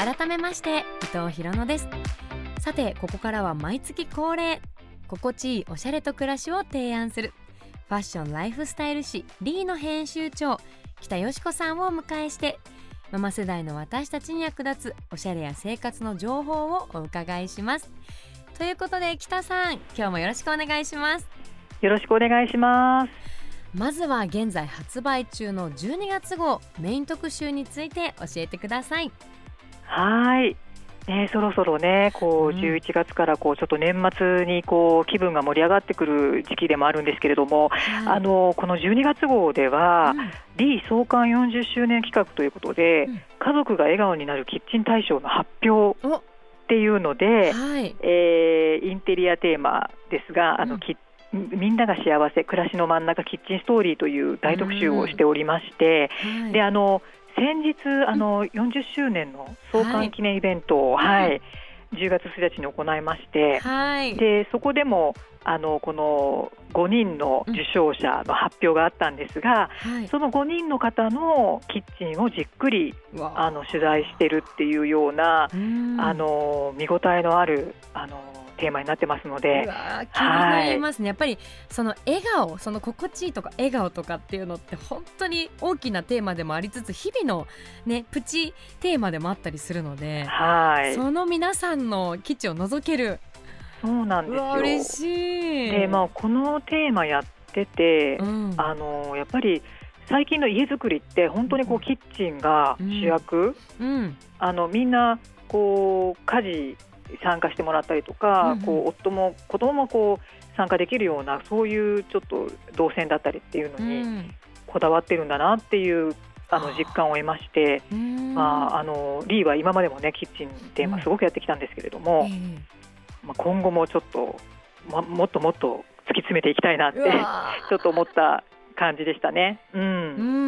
改めまして伊藤博乃です。さてここからは毎月恒例心地いいおしゃれと暮らしを提案するファッションライフスタイル誌リーの編集長北よしこさんをお迎えしてママ世代の私たちに役立つおしゃれや生活の情報をお伺いします。ということで北さん今日もよろしくお願いします。よろしくお願いします。まずは現在発売中の12月号メイン特集について教えてくださいはい。ね、そろそろね、こう11月からこうちょっと年末にこう気分が盛り上がってくる時期でもあるんですけれども、はい、あのこの12月号では、うん、リー創刊40周年企画ということで、うん、家族が笑顔になるキッチン大賞の発表っていうので、はい、えー、インテリアテーマですが、あの、うん、キッみんなが幸せ暮らしの真ん中キッチンストーリーという大特集をしておりまして、はい、であの先日あの40周年の創刊記念イベントを、はい、はい、10月1日に行いまして、はい、でそこでもあのこの5人の受賞者の発表があったんですが、はい、その5人の方のキッチンをじっくりあ。の取材してるっていうようなあの見応えのあるあのテーマになってますので。気になりますね、はい、やっぱりその笑顔その心地いいとか笑顔とかっていうのって本当に大きなテーマでもありつつ日々のねプチテーマでもあったりするので、はい、その皆さんの基地を覗ける。そうなんですよ。嬉しい。で、まあ、このテーマやってて、うん、あのやっぱり最近の家づくりって本当にこうキッチンが主役、うん、うん、あのみんなこう家事参加してもらったりとか、うん、こう夫も子供もこう参加できるようなそういうちょっと動線だったりっていうのにこだわってるんだなっていうあの実感を得まして、まあ、あのリーは今までもねキッチンテーマすごくやってきたんですけれども、まあ、今後もちょっと、ま、もっともっと突き詰めていきたいなって ちょっと思った感じでしたね。うん、う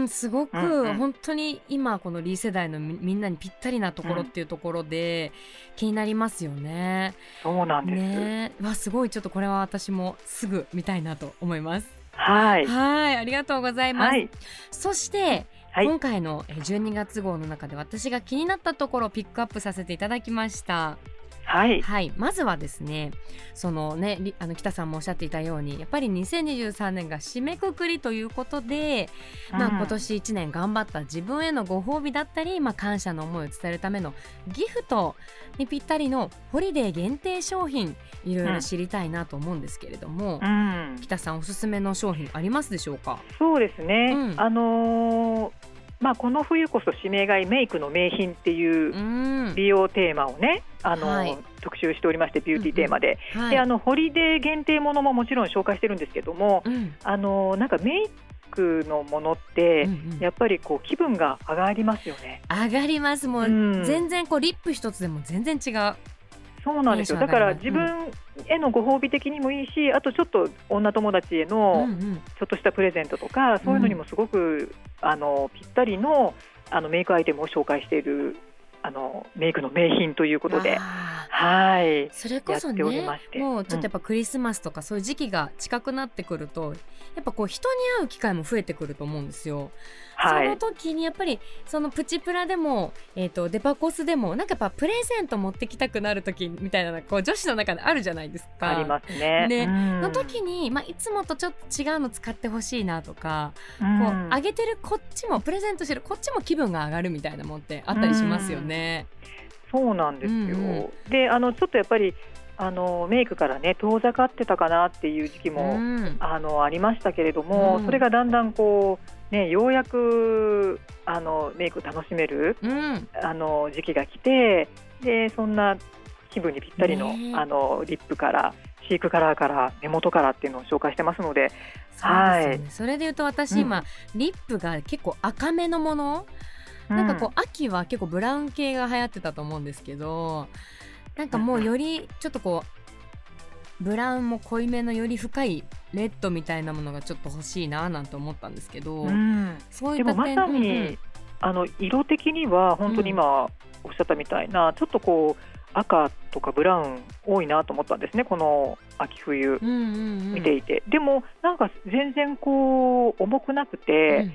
んすごく、うんうん、本当に今このリー世代のみんなにぴったりなところっていうところで、気になりますよね。そうなんです。ね、わすごいちょっとこれは私もすぐ見たいなと思います。はいはいありがとうございます。はい、そしてはい、今回の12月号の中で私が気になったところをピックアップさせていただきました。はい、はい、まずはですねそのねあの北さんもおっしゃっていたようにやっぱり2023年が締めくくりということで、うん、まあ、今年1年頑張った自分へのご褒美だったり、まあ、感謝の思いを伝えるためのギフトにぴったりのホリデー限定商品いろいろ知りたいなと思うんですけれども、うん、北さんおすすめの商品ありますでしょうか？そうですね、うん、あのーまあ、この冬こそ指名買いメイクの名品っていう美容テーマをね、あの、はい、特集しておりましてビューティーテーマで。うんうんはい、であのホリデー限定ものももちろん紹介してるんですけども、うん、あのなんかメイクのものって、うんうん、やっぱりこう気分が上がりますよね。上がります。もう、うん、全然こうリップ一つでも全然違う。そうなんですよ。だから自分へのご褒美的にもいいし、あとちょっと女友達へのちょっとしたプレゼントとか、そういうのにもすごくあのぴったりのあのメイクアイテムを紹介しているあのメイクの名品ということで、はい、それこそねもうちょっとやっぱクリスマスとかそういう時期が近くなってくると、うん、やっぱこう人に会う機会も増えてくると思うんですよ。はい、その時にやっぱりそのプチプラでも、えーと、デパコスでもなんかやっぱプレゼント持ってきたくなる時みたいなこう女子の中であるじゃないですか。ありますね。ねの時に、まあ、いつもとちょっと違うの使ってほしいなとか、こうあげてるこっちもプレゼントしてるこっちも気分が上がるみたいなもんってあったりしますよね。そうなんですよ、うんうん、であのちょっとやっぱりあのメイクからね遠ざかってたかなっていう時期も、うん、あのありましたけれども、うん、それがだんだんこう、ね、ようやくあのメイク楽しめる、うん、あの時期が来てでそんな気分にぴったりの,、あのリップからシークカラーから根元からっていうのを紹介してますので、はい、それでいうと私今、リップが結構赤めのものなんかこう、秋は結構ブラウン系が流行ってたと思うんですけどなんかもうよりちょっとこうブラウンも濃いめのより深いレッドみたいなものがちょっと欲しいななんて思ったんですけど、うん、そういった点でもまさに、うん、あの色的には本当に今おっしゃったみたいな、うん、ちょっとこう赤とかブラウン多いなと思ったんですねこの秋冬見ていて、でもなんか全然こう重くなくて、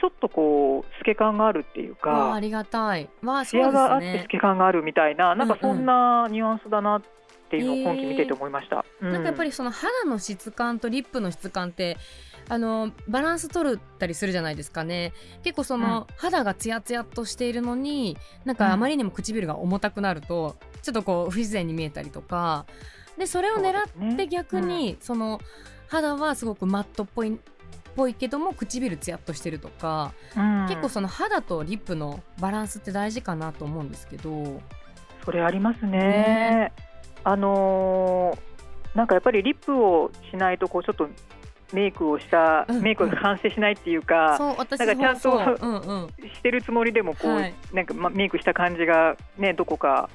ちょっとこう透け感があるっていうわありがたい。わあそう艶があって透ですねけ感があるみたいななんかうん。うんそんなニュアンスだなっていうのを今期見てて思いました。うなんかやっぱりその肌の質感とリップの質感ってあのバランス取ったりするじゃないですかね。結構その、肌がツヤツヤっとしているのになんかあまりにも唇が重たくなるとちょっとこう不自然に見えたりとか。でそれを狙って逆にその肌はすごくマットっぽいぽいけども唇ツヤっとしてるとか、うん。結構その肌とリップのバランスって大事かなと思うんですけど。それありますね。ね。あのーなんかやっぱりリップをしないとこうちょっとメイクをした、うん。メイクが完成しないっていうか、そう私なんかちゃんとうんうん。してるつもりでもこう、はい。なんかまメイクした感じがねどこか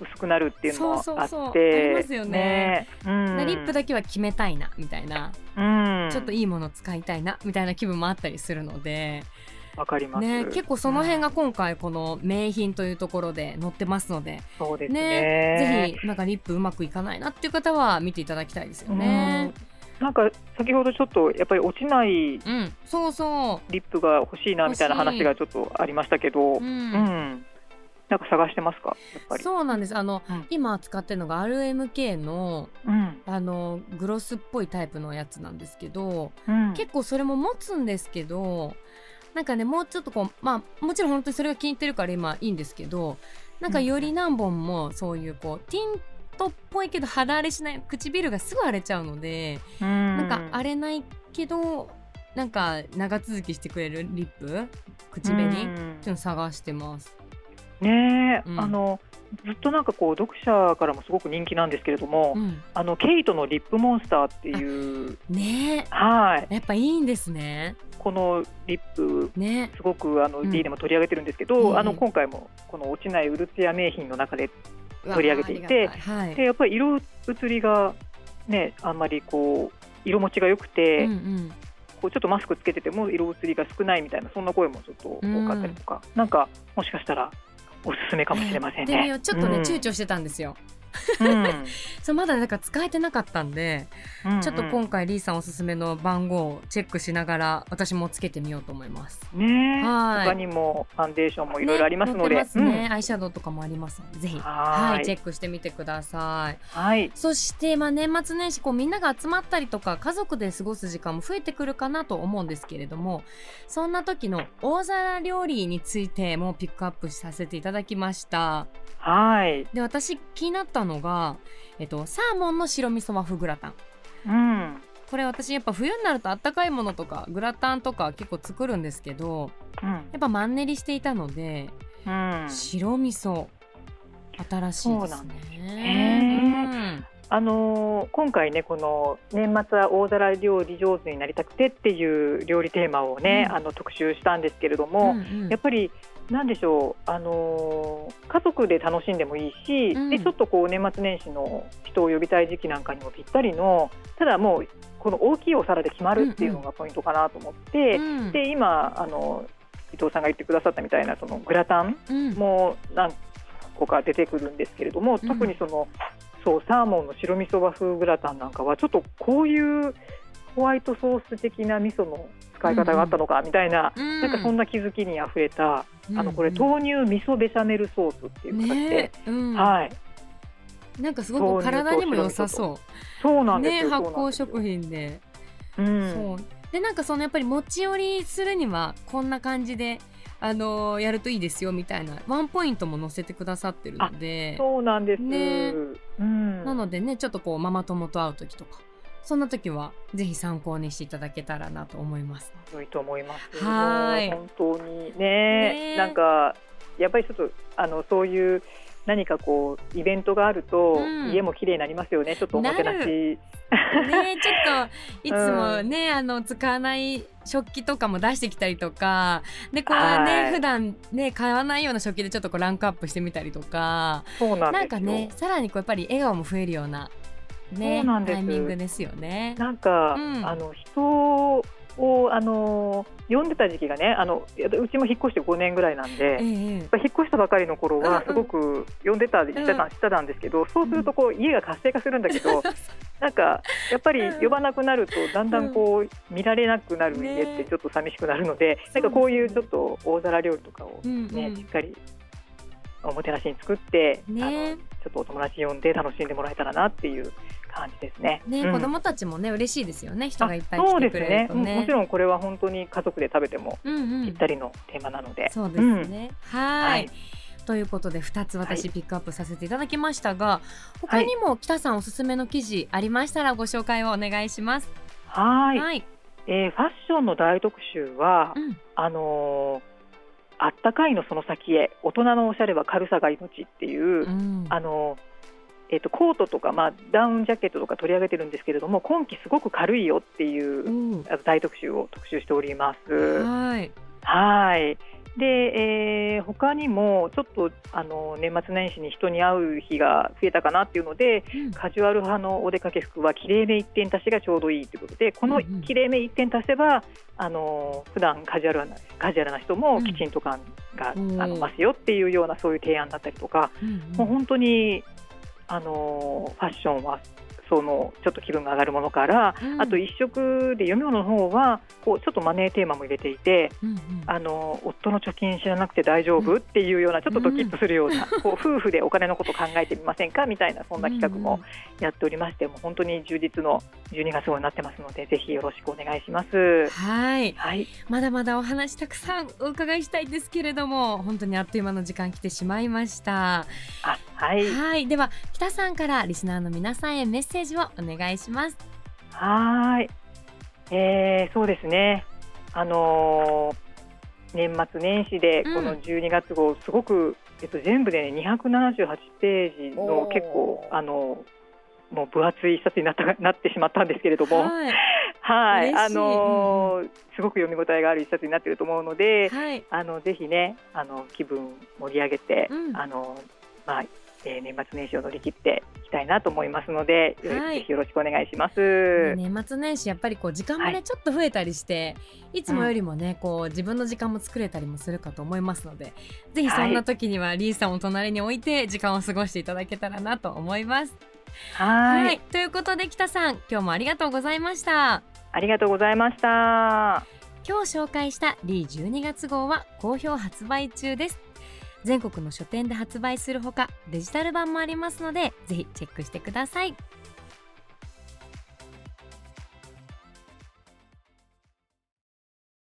薄くなるっていうのもあって、ますよね。うん、リップだけは決めたいなみたいな、うん、ちょっといいもの使いたいなみたいな気分もあったりするので、わかります。ね、結構その辺が、が今回この名品というところで載ってますので、そうですね。ね。ぜひなんかリップうまくいかないなっていう方は見ていただきたいですよね。うん。なんか先ほどちょっとやっぱり落ちないうん、そうそリップが欲しいなみたいな話がちょっとありましたけど、う、うん。うんなんか探してますか？やっぱり。そうなんです。あの、うん。今使ってるのが RMK のうん。あのグロスっぽいタイプのやつなんですけど、うん、結構それも持つんですけどなんかねもうちょっとこうまあもちろん本当にそれが気に入ってるから今いいんですけどなんかより何本もそういうこうティントっぽいけど肌荒れしない唇がすぐ荒れちゃうので、うん、なんか荒れないけどなんか長続きしてくれるリップ口紅、っていうの探してます。ねえ、うん。あのずっとなんかこう読者からもすごく人気なんですけれども、うん、あのケイトのリップモンスターっていうねはい。えやっぱいいんですね。このリップね。すごくあのうん。D でも取り上げてるんですけど、うんうん。あの今回もこの落ちないウルツヤ名品の中で取り上げていてはい。でやっぱり色移りがねあんまりこう色持ちが良くて、うんうん。こうちょっとマスクつけてても色移りが少ないみたいなそんな声もちょっと多かったりとか、なんかもしかしたらおすすめかもしれませんね。ちょっとね、うん躊躇してたんですよ。うん。そうまだなんか使えてなかったんで、うんちょっと今回リーさんおすすめの番号をチェックしながら私もつけてみようと思います。ねえ。はい。他にもファンデーションもいろいろありますので、ね載ってますね。アイシャドウとかもありますのでぜひ。ははいいチェックしてみてください。うんはい。そして、まあ、年末年始こうみんなが集まったりとか家族で過ごす時間も増えてくるかなと思うんですけれどもそんな時の大皿料理についてもピックアップさせていただきました。はい、で私気になったのが、えっと、サーモンの白味噌和風グラタン。うん。これ私やっぱ冬になるとあったかいものとかグラタンとか結構作るんですけどうん。やっぱマンネリしていたのでうん、白味噌新しいですねあのー今回ねこの年末は大皿料理上手になりたくてっていう料理テーマをね、うん。あの特集したんですけれどうんも、うんうん。やっぱりなんでしょう、あのー家族で楽しんでもいいし、うん。でちょっとこう年末年始の人を呼びたい時期なんかにもぴったりのただもうこの大きいお皿で決まるっていうのがポイントかなと思って、うん。で今あの伊藤さんが言ってくださったみたいなそのグラタンうん。も何個か出てくるんですけれども、うん。特にそのそうサーモンの白味噌和風グラタンなんかはちょっとこういうホワイトソース的な味噌の使い方があったのかみたいな、うんなんかそんな気づきにあふれた、あのこれうん豆乳味噌ベシャメルソースっていう形で、ねうん。はい。なんかすごく体にも良さそそうなうんねですよ、発酵食品で、うん、そう。でなんかそのやっぱり持ち寄りするにはこんな感じであのーやるといいですよみたいなワンポイントも載せてくださってるので。そうなんです、ね。うん、なのでねちょっとこうママ友と会う時とかそんな時はぜひ参考にしていただけたらなと思います。良いと思います。はい。本当にね。ね。なんかやっぱりちょっとあのそういう何かこうイベントがあると、うん家も綺麗になりますよね。ちょっとおもてなし。なね ちょっといつもね、あの使わない食器とかも出してきたりとかでこうはいね普段ね買わないような食器でちょっとこうランクアップしてみたりとかそうなん。なんかねさらにこうやっぱり笑顔も増えるようなねそうなんですタイミングですよね。なんか、うんあの人をあの読んでた時期がねあのうちも引っ越して5年ぐらいなんで、引っ越したばかりの頃はすごく読んでたりしてた,、してたんですけどそうするとこう家が活性化するんだけど、なんかやっぱり呼ばなくなるとだんだんこう見られなくなる家ってちょっと寂しくなるので、なんかこういうちょっと大皿料理とかをね、しっかりおもてなしに作って、ね、あのちょっとお友達呼んで楽しんでもらえたらなっていう感じですね。ね、うん、子供たちもね嬉しいですよね。人がいっぱい来てくれるとね、ね、もちろんこれは本当に家族で食べてもぴったりのテーマなので。そうですね。うん、はい。ということで2つ私ピックアップさせていただきましたが、はい、他にも北さんおすすめの記事ありましたらご紹介をお願いします。はい。はい、えー、ファッションの大特集は、うん、あのーあったかいのその先へ大人のおしゃれは軽さが命っていう、うん、あのえーと、コートとか、まあ、ダウンジャケットとか取り上げてるんですけれども今季すごく軽いよっていう、うん、大特集を特集しております。はい。はい。で、えー、他にもちょっとあの年末年始に人に会う日が増えたかなっていうので、うん、カジュアル派のお出かけ服はきれいめ1点足しがちょうどいいということでこのきれいめ1点足せば、あの普段カジュアルなカジュアルな人もきちんと感が、うん、あの増すよっていうようなそういう提案だったりとか、うんうん、もう本当にあのファッションはそのちょっと気分が上がるものから、うん、あと一色で読み物の方はこうちょっとマネーテーマも入れていて、うんうん、あの夫の貯金知らなくて大丈夫、うん、っていうようなちょっとドキッとするような、うん、こう夫婦でお金のこと考えてみませんかみたいなそんな企画もやっておりまして、もう本当に充実の12月号になってますのでぜひよろしくお願いします。はい、はい、まだまだお話たくさんお伺いしたいんですけれども本当にあっという間の時間来てしまいました。あはい、はい。では北さんからリスナーの皆さんへメッセージをお願いします。はい、えー、そうですね。あのー、年末年始でこの12月号、すごく、えっと、全部で、ね、278ページの結構あのもう分厚い一冊になった なってしまったんですけれども、はい、はい、あのー、すごく読み応えがある一冊になっていると思うので、はい、あのぜひねあの気分盛り上げて、うん、あのまあえー、年末年始を乗り切っていきたいなと思いますので、はい、ぜひよろしくお願いします。年末年始やっぱりこう時間もね、はい、ちょっと増えたりして、いつもよりもね、こう自分の時間も作れたりもするかと思いますので、ぜひそんな時にはリーさんを隣に置いて時間を過ごしていただけたらなと思います。はいということで北さん、今日もありがとうございました。ありがとうございました。今日紹介したリー12月号は好評発売中です。全国の書店で発売するほかデジタル版もありますのでぜひチェックしてください。